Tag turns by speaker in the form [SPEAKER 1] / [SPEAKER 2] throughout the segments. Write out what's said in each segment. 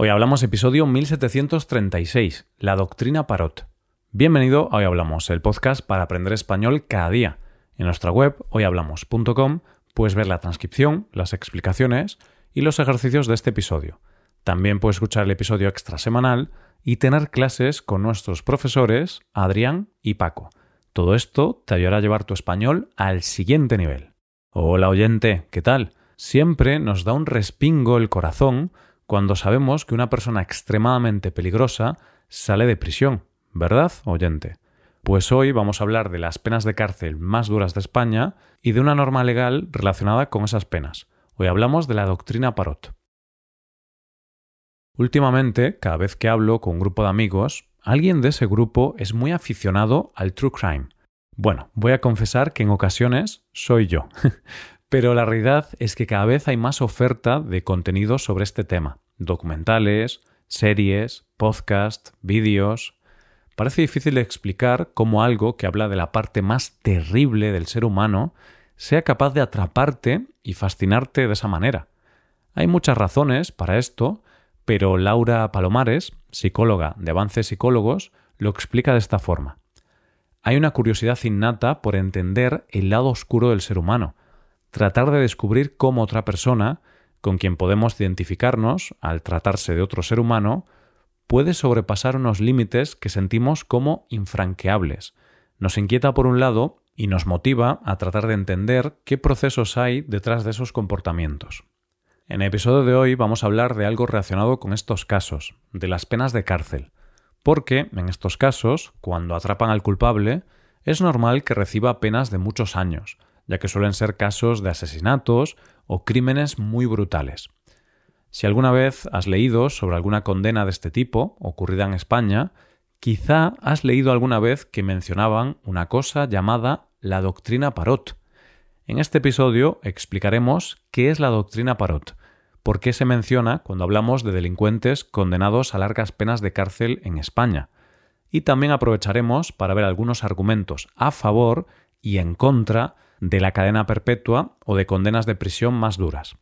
[SPEAKER 1] Hoy hablamos episodio 1736, la doctrina Parot. Bienvenido a Hoy Hablamos, el podcast para aprender español cada día. En nuestra web, hoyhablamos.com, puedes ver la transcripción, las explicaciones y los ejercicios de este episodio. También puedes escuchar el episodio extra semanal y tener clases con nuestros profesores Adrián y Paco. Todo esto te ayudará a llevar tu español al siguiente nivel. Hola oyente, ¿qué tal? Siempre nos da un respingo el corazón cuando sabemos que una persona extremadamente peligrosa sale de prisión, ¿verdad, oyente? Pues hoy vamos a hablar de las penas de cárcel más duras de España y de una norma legal relacionada con esas penas. Hoy hablamos de la doctrina Parot. Últimamente, cada vez que hablo con un grupo de amigos, alguien de ese grupo es muy aficionado al true crime. Bueno, voy a confesar que en ocasiones soy yo. Pero la realidad es que cada vez hay más oferta de contenido sobre este tema. Documentales, series, podcasts, vídeos. Parece difícil explicar cómo algo que habla de la parte más terrible del ser humano sea capaz de atraparte y fascinarte de esa manera. Hay muchas razones para esto, pero Laura Palomares, psicóloga de Avances Psicólogos, lo explica de esta forma. Hay una curiosidad innata por entender el lado oscuro del ser humano, tratar de descubrir cómo otra persona, con quien podemos identificarnos al tratarse de otro ser humano, puede sobrepasar unos límites que sentimos como infranqueables. Nos inquieta por un lado y nos motiva a tratar de entender qué procesos hay detrás de esos comportamientos. En el episodio de hoy vamos a hablar de algo relacionado con estos casos, de las penas de cárcel, porque en estos casos, cuando atrapan al culpable, es normal que reciba penas de muchos años, ya que suelen ser casos de asesinatos o crímenes muy brutales. Si alguna vez has leído sobre alguna condena de este tipo ocurrida en España, quizá has leído alguna vez que mencionaban una cosa llamada la doctrina Parot. En este episodio explicaremos qué es la doctrina Parot, por qué se menciona cuando hablamos de delincuentes condenados a largas penas de cárcel en España, y también aprovecharemos para ver algunos argumentos a favor y en contra de la cadena perpetua o de condenas de prisión más duras.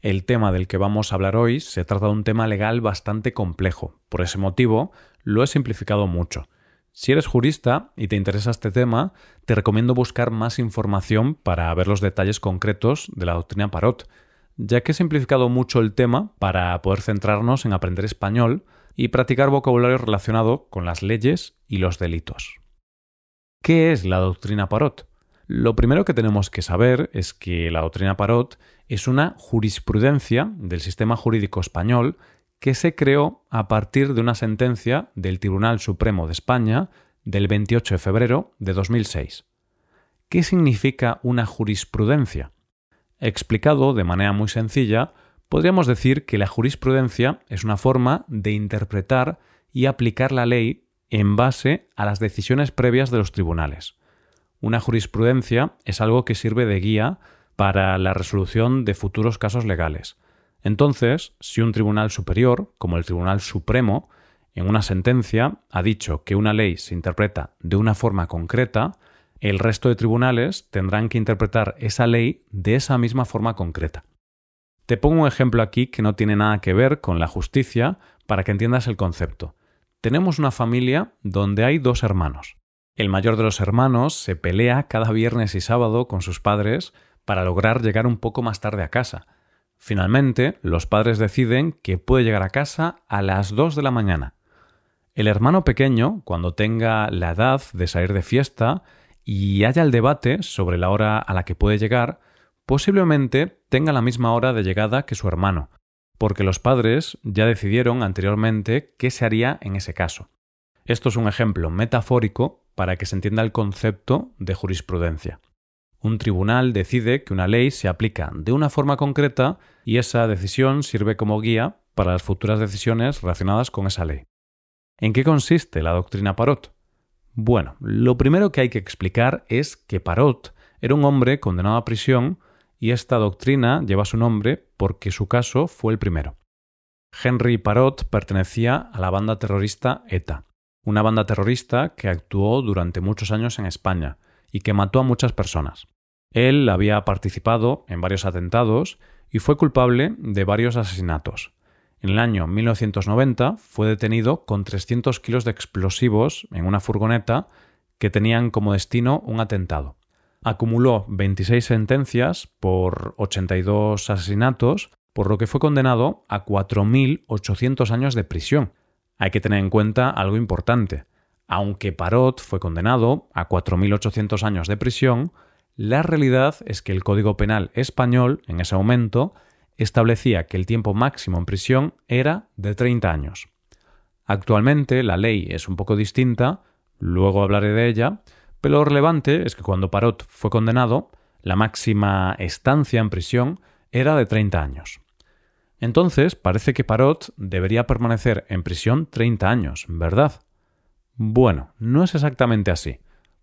[SPEAKER 1] El tema del que vamos a hablar hoy se trata de un tema legal bastante complejo. Por ese motivo, lo he simplificado mucho. Si eres jurista y te interesa este tema, te recomiendo buscar más información para ver los detalles concretos de la doctrina Parot, ya que he simplificado mucho el tema para poder centrarnos en aprender español y practicar vocabulario relacionado con las leyes y los delitos. ¿Qué es la doctrina Parot? Lo primero que tenemos que saber es que la doctrina Parot es una jurisprudencia del sistema jurídico español que se creó a partir de una sentencia del Tribunal Supremo de España del 28 de febrero de 2006. ¿Qué significa una jurisprudencia? Explicado de manera muy sencilla, podríamos decir que la jurisprudencia es una forma de interpretar y aplicar la ley en base a las decisiones previas de los tribunales. Una jurisprudencia es algo que sirve de guía para la resolución de futuros casos legales. Entonces, si un tribunal superior, como el Tribunal Supremo, en una sentencia ha dicho que una ley se interpreta de una forma concreta, el resto de tribunales tendrán que interpretar esa ley de esa misma forma concreta. Te pongo un ejemplo aquí que no tiene nada que ver con la justicia para que entiendas el concepto. Tenemos una familia donde hay dos hermanos. El mayor de los hermanos se pelea cada viernes y sábado con sus padres para lograr llegar un poco más tarde a casa. Finalmente, los padres deciden que puede llegar a casa a las 2 de la mañana. El hermano pequeño, cuando tenga la edad de salir de fiesta y haya el debate sobre la hora a la que puede llegar, posiblemente tenga la misma hora de llegada que su hermano, porque los padres ya decidieron anteriormente qué se haría en ese caso. Esto es un ejemplo metafórico para que se entienda el concepto de jurisprudencia. Un tribunal decide que una ley se aplica de una forma concreta y esa decisión sirve como guía para las futuras decisiones relacionadas con esa ley. ¿En qué consiste la doctrina Parot? Bueno, lo primero que hay que explicar es que Parot era un hombre condenado a prisión y esta doctrina lleva su nombre porque su caso fue el primero. Henry Parot pertenecía a la banda terrorista ETA una banda terrorista que actuó durante muchos años en España y que mató a muchas personas. Él había participado en varios atentados y fue culpable de varios asesinatos. En el año 1990 fue detenido con 300 kilos de explosivos en una furgoneta que tenían como destino un atentado. Acumuló 26 sentencias por 82 asesinatos, por lo que fue condenado a 4.800 años de prisión. Hay que tener en cuenta algo importante. Aunque Parot fue condenado a 4.800 años de prisión, la realidad es que el Código Penal español, en ese momento, establecía que el tiempo máximo en prisión era de 30 años. Actualmente la ley es un poco distinta, luego hablaré de ella, pero lo relevante es que cuando Parot fue condenado, la máxima estancia en prisión era de 30 años. Entonces parece que Parot debería permanecer en prisión 30 años, ¿verdad? Bueno, no es exactamente así,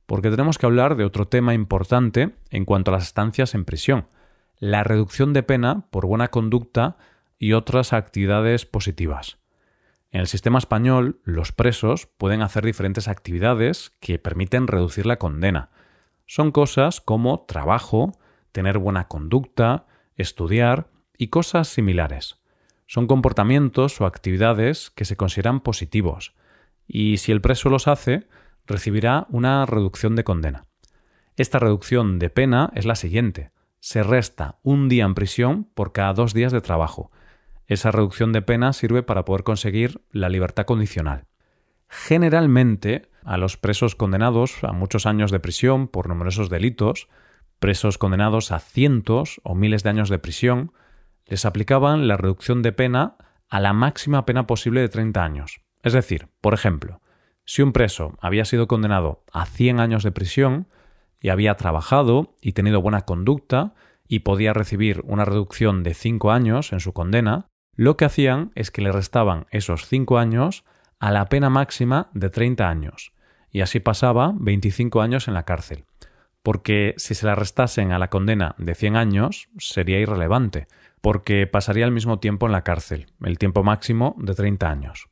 [SPEAKER 1] porque tenemos que hablar de otro tema importante en cuanto a las estancias en prisión, la reducción de pena por buena conducta y otras actividades positivas. En el sistema español, los presos pueden hacer diferentes actividades que permiten reducir la condena. Son cosas como trabajo, tener buena conducta, estudiar y cosas similares. Son comportamientos o actividades que se consideran positivos, y si el preso los hace, recibirá una reducción de condena. Esta reducción de pena es la siguiente. Se resta un día en prisión por cada dos días de trabajo. Esa reducción de pena sirve para poder conseguir la libertad condicional. Generalmente, a los presos condenados a muchos años de prisión por numerosos delitos, presos condenados a cientos o miles de años de prisión, les aplicaban la reducción de pena a la máxima pena posible de 30 años. Es decir, por ejemplo, si un preso había sido condenado a 100 años de prisión y había trabajado y tenido buena conducta y podía recibir una reducción de 5 años en su condena, lo que hacían es que le restaban esos 5 años a la pena máxima de 30 años, y así pasaba 25 años en la cárcel, porque si se la restasen a la condena de 100 años sería irrelevante, porque pasaría el mismo tiempo en la cárcel, el tiempo máximo de 30 años.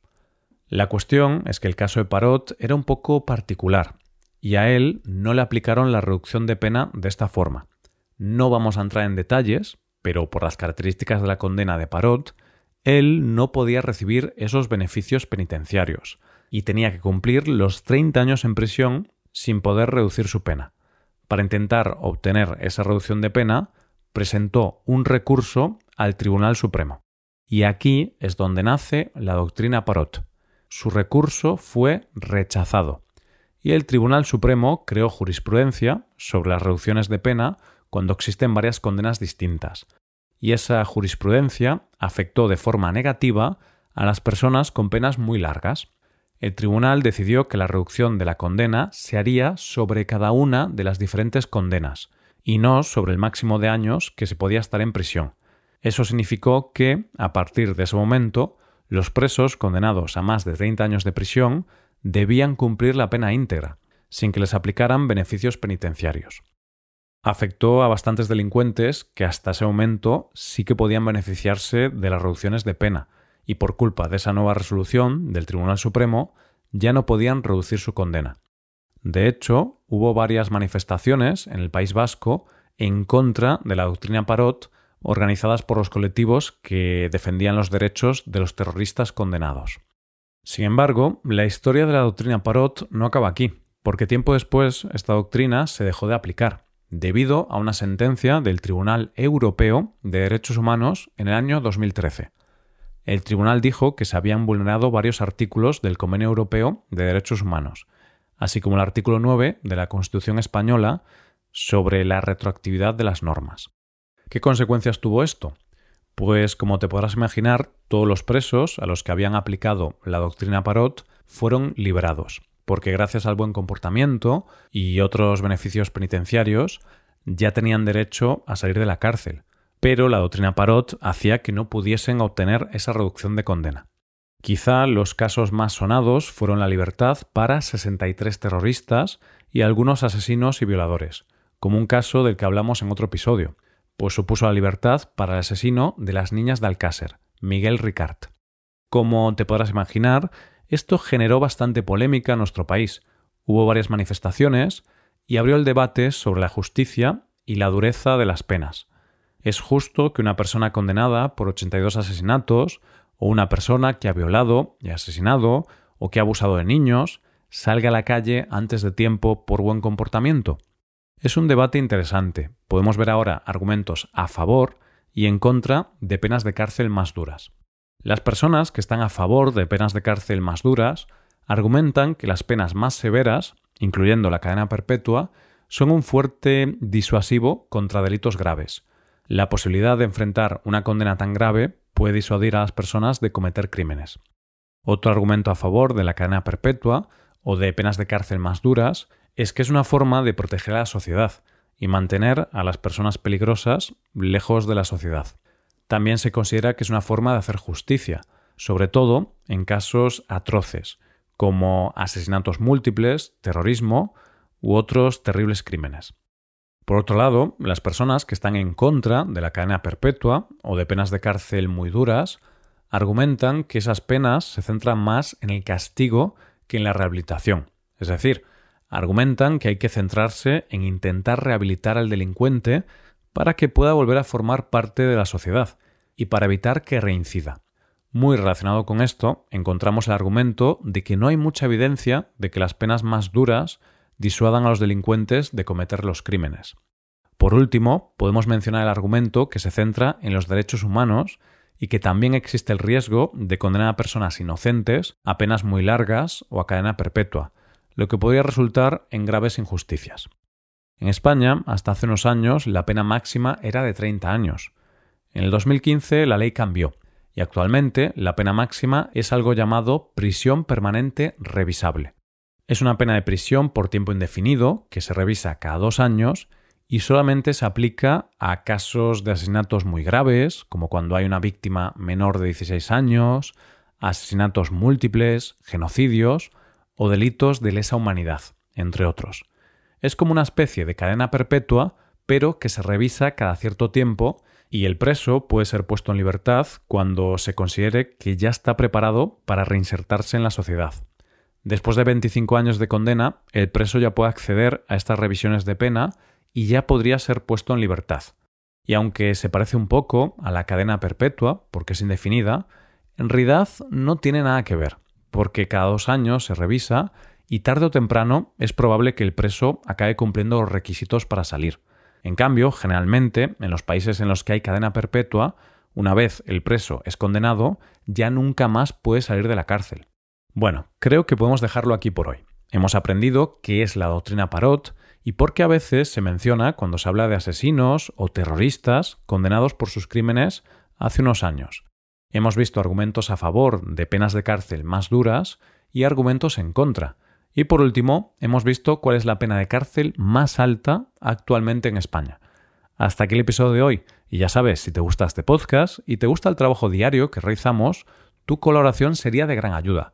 [SPEAKER 1] La cuestión es que el caso de Parot era un poco particular y a él no le aplicaron la reducción de pena de esta forma. No vamos a entrar en detalles, pero por las características de la condena de Parot, él no podía recibir esos beneficios penitenciarios y tenía que cumplir los 30 años en prisión sin poder reducir su pena. Para intentar obtener esa reducción de pena, presentó un recurso al Tribunal Supremo. Y aquí es donde nace la doctrina Parot su recurso fue rechazado y el Tribunal Supremo creó jurisprudencia sobre las reducciones de pena cuando existen varias condenas distintas, y esa jurisprudencia afectó de forma negativa a las personas con penas muy largas. El tribunal decidió que la reducción de la condena se haría sobre cada una de las diferentes condenas, y no sobre el máximo de años que se podía estar en prisión. Eso significó que, a partir de ese momento, los presos condenados a más de 30 años de prisión debían cumplir la pena íntegra, sin que les aplicaran beneficios penitenciarios. Afectó a bastantes delincuentes que hasta ese momento sí que podían beneficiarse de las reducciones de pena, y por culpa de esa nueva resolución del Tribunal Supremo ya no podían reducir su condena. De hecho, hubo varias manifestaciones en el País Vasco en contra de la doctrina Parot organizadas por los colectivos que defendían los derechos de los terroristas condenados. Sin embargo, la historia de la doctrina Parot no acaba aquí, porque tiempo después esta doctrina se dejó de aplicar, debido a una sentencia del Tribunal Europeo de Derechos Humanos en el año 2013. El tribunal dijo que se habían vulnerado varios artículos del Convenio Europeo de Derechos Humanos, así como el artículo 9 de la Constitución española sobre la retroactividad de las normas. ¿Qué consecuencias tuvo esto? Pues como te podrás imaginar, todos los presos a los que habían aplicado la doctrina Parot fueron liberados, porque gracias al buen comportamiento y otros beneficios penitenciarios ya tenían derecho a salir de la cárcel, pero la doctrina Parot hacía que no pudiesen obtener esa reducción de condena. Quizá los casos más sonados fueron la libertad para 63 terroristas y algunos asesinos y violadores, como un caso del que hablamos en otro episodio, pues supuso la libertad para el asesino de las niñas de Alcácer, Miguel Ricard. Como te podrás imaginar, esto generó bastante polémica en nuestro país. Hubo varias manifestaciones y abrió el debate sobre la justicia y la dureza de las penas. ¿Es justo que una persona condenada por 82 asesinatos o una persona que ha violado y asesinado o que ha abusado de niños salga a la calle antes de tiempo por buen comportamiento? Es un debate interesante. Podemos ver ahora argumentos a favor y en contra de penas de cárcel más duras. Las personas que están a favor de penas de cárcel más duras argumentan que las penas más severas, incluyendo la cadena perpetua, son un fuerte disuasivo contra delitos graves. La posibilidad de enfrentar una condena tan grave puede disuadir a las personas de cometer crímenes. Otro argumento a favor de la cadena perpetua o de penas de cárcel más duras es que es una forma de proteger a la sociedad y mantener a las personas peligrosas lejos de la sociedad. También se considera que es una forma de hacer justicia, sobre todo en casos atroces, como asesinatos múltiples, terrorismo u otros terribles crímenes. Por otro lado, las personas que están en contra de la cadena perpetua o de penas de cárcel muy duras argumentan que esas penas se centran más en el castigo que en la rehabilitación. Es decir, argumentan que hay que centrarse en intentar rehabilitar al delincuente para que pueda volver a formar parte de la sociedad y para evitar que reincida. Muy relacionado con esto, encontramos el argumento de que no hay mucha evidencia de que las penas más duras disuadan a los delincuentes de cometer los crímenes. Por último, podemos mencionar el argumento que se centra en los derechos humanos y que también existe el riesgo de condenar a personas inocentes a penas muy largas o a cadena perpetua, lo que podría resultar en graves injusticias. En España, hasta hace unos años, la pena máxima era de 30 años. En el 2015 la ley cambió y actualmente la pena máxima es algo llamado prisión permanente revisable. Es una pena de prisión por tiempo indefinido que se revisa cada dos años y solamente se aplica a casos de asesinatos muy graves, como cuando hay una víctima menor de 16 años, asesinatos múltiples, genocidios o delitos de lesa humanidad, entre otros. Es como una especie de cadena perpetua, pero que se revisa cada cierto tiempo y el preso puede ser puesto en libertad cuando se considere que ya está preparado para reinsertarse en la sociedad. Después de 25 años de condena, el preso ya puede acceder a estas revisiones de pena y ya podría ser puesto en libertad. Y aunque se parece un poco a la cadena perpetua, porque es indefinida, en realidad no tiene nada que ver, porque cada dos años se revisa y tarde o temprano es probable que el preso acabe cumpliendo los requisitos para salir. En cambio, generalmente, en los países en los que hay cadena perpetua, una vez el preso es condenado, ya nunca más puede salir de la cárcel. Bueno, creo que podemos dejarlo aquí por hoy. Hemos aprendido qué es la doctrina Parot y por qué a veces se menciona cuando se habla de asesinos o terroristas condenados por sus crímenes hace unos años. Hemos visto argumentos a favor de penas de cárcel más duras y argumentos en contra. Y por último, hemos visto cuál es la pena de cárcel más alta actualmente en España. Hasta aquí el episodio de hoy. Y ya sabes, si te gusta este podcast y te gusta el trabajo diario que realizamos, tu colaboración sería de gran ayuda.